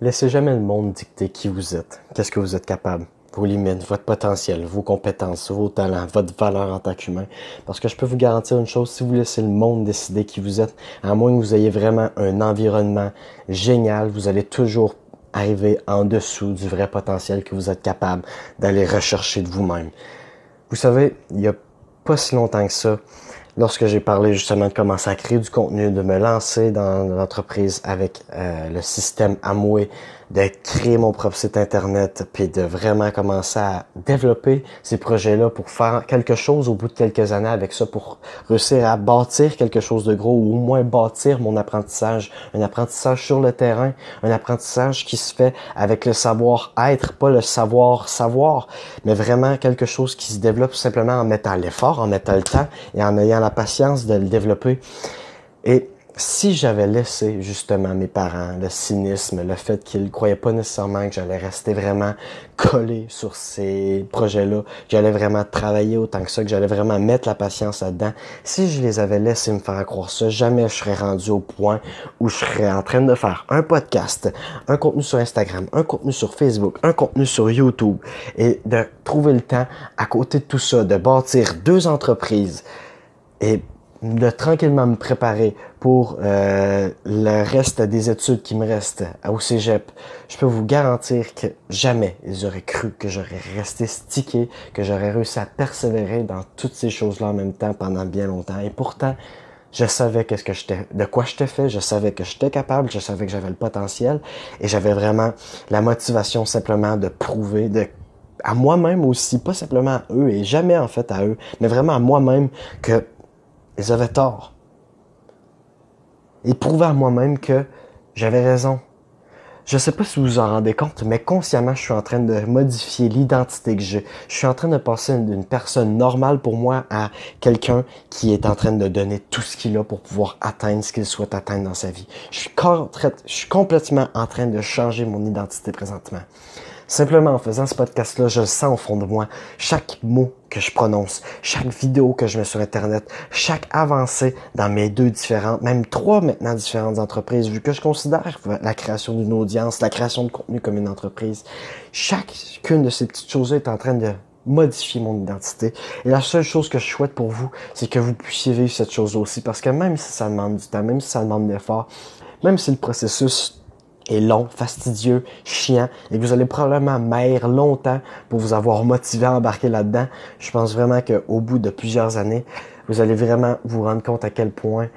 Laissez jamais le monde dicter qui vous êtes, qu'est-ce que vous êtes capable, vos limites, votre potentiel, vos compétences, vos talents, votre valeur en tant qu'humain. Parce que je peux vous garantir une chose, si vous laissez le monde décider qui vous êtes, à moins que vous ayez vraiment un environnement génial, vous allez toujours arriver en dessous du vrai potentiel que vous êtes capable d'aller rechercher de vous-même. Vous savez, il y a pas si longtemps que ça, lorsque j'ai parlé justement de commencer à créer du contenu, de me lancer dans l'entreprise avec euh, le système Amway, de créer mon propre site internet, puis de vraiment commencer à développer ces projets-là pour faire quelque chose au bout de quelques années avec ça, pour réussir à bâtir quelque chose de gros ou au moins bâtir mon apprentissage, un apprentissage sur le terrain, un apprentissage qui se fait avec le savoir-être, pas le savoir-savoir, mais vraiment quelque chose qui se développe simplement en mettant l'effort, en mettant le temps et en ayant la patience de le développer. Et si j'avais laissé justement mes parents le cynisme, le fait qu'ils croyaient pas nécessairement que j'allais rester vraiment collé sur ces projets-là, que j'allais vraiment travailler autant que ça, que j'allais vraiment mettre la patience là-dedans, si je les avais laissés me faire croire ça, jamais je serais rendu au point où je serais en train de faire un podcast, un contenu sur Instagram, un contenu sur Facebook, un contenu sur YouTube et de trouver le temps à côté de tout ça, de bâtir deux entreprises et de tranquillement me préparer pour euh, le reste des études qui me restent au cégep, je peux vous garantir que jamais ils auraient cru que j'aurais resté stické, que j'aurais réussi à persévérer dans toutes ces choses-là en même temps pendant bien longtemps. Et pourtant, je savais qu'est-ce que j'étais, de quoi j'étais fait, je savais que j'étais capable, je savais que j'avais le potentiel et j'avais vraiment la motivation simplement de prouver, de à moi-même aussi, pas simplement à eux et jamais en fait à eux, mais vraiment à moi-même que ils avaient tort. Et prouver à moi-même que j'avais raison. Je sais pas si vous vous en rendez compte, mais consciemment, je suis en train de modifier l'identité que j'ai. Je suis en train de passer d'une personne normale pour moi à quelqu'un qui est en train de donner tout ce qu'il a pour pouvoir atteindre ce qu'il souhaite atteindre dans sa vie. Je suis complètement en train de changer mon identité présentement. Simplement en faisant ce podcast-là, je le sens au fond de moi. Chaque mot que je prononce, chaque vidéo que je mets sur Internet, chaque avancée dans mes deux différentes, même trois maintenant différentes entreprises, vu que je considère la création d'une audience, la création de contenu comme une entreprise, chacune de ces petites choses-là est en train de modifier mon identité. Et la seule chose que je souhaite pour vous, c'est que vous puissiez vivre cette chose aussi. Parce que même si ça demande du temps, même si ça demande d'effort, même si le processus est long, fastidieux, chiant, et que vous allez probablement maire longtemps pour vous avoir motivé à embarquer là-dedans, je pense vraiment qu'au bout de plusieurs années, vous allez vraiment vous rendre compte à quel point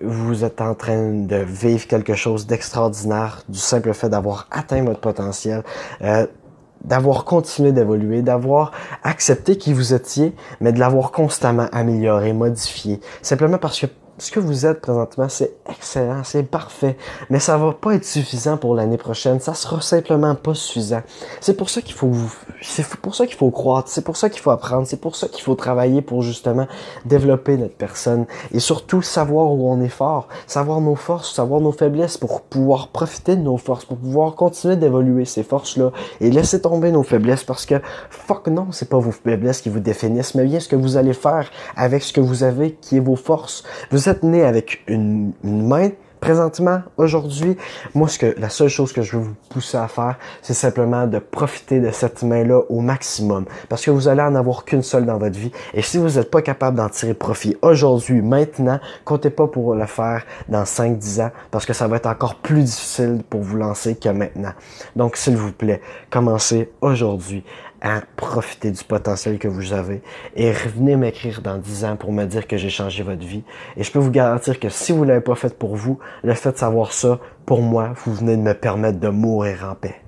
vous êtes en train de vivre quelque chose d'extraordinaire du simple fait d'avoir atteint votre potentiel, euh, d'avoir continué d'évoluer, d'avoir accepté qui vous étiez, mais de l'avoir constamment amélioré, modifié, simplement parce que ce que vous êtes présentement, c'est excellent, c'est parfait, mais ça va pas être suffisant pour l'année prochaine. Ça sera simplement pas suffisant. C'est pour ça qu'il faut c'est pour ça qu'il faut croître, c'est pour ça qu'il faut apprendre, c'est pour ça qu'il faut travailler pour justement développer notre personne et surtout savoir où on est fort, savoir nos forces, savoir nos faiblesses pour pouvoir profiter de nos forces, pour pouvoir continuer d'évoluer ces forces-là et laisser tomber nos faiblesses parce que fuck non, c'est pas vos faiblesses qui vous définissent, mais bien ce que vous allez faire avec ce que vous avez qui est vos forces. Né avec une, main présentement, aujourd'hui, moi, ce que, la seule chose que je veux vous pousser à faire, c'est simplement de profiter de cette main-là au maximum. Parce que vous allez en avoir qu'une seule dans votre vie. Et si vous n'êtes pas capable d'en tirer profit aujourd'hui, maintenant, comptez pas pour le faire dans 5-10 ans, parce que ça va être encore plus difficile pour vous lancer que maintenant. Donc, s'il vous plaît, commencez aujourd'hui à profiter du potentiel que vous avez et revenez m'écrire dans 10 ans pour me dire que j'ai changé votre vie. Et je peux vous garantir que si vous l'avez pas fait pour vous, le fait de savoir ça, pour moi, vous venez de me permettre de mourir en paix.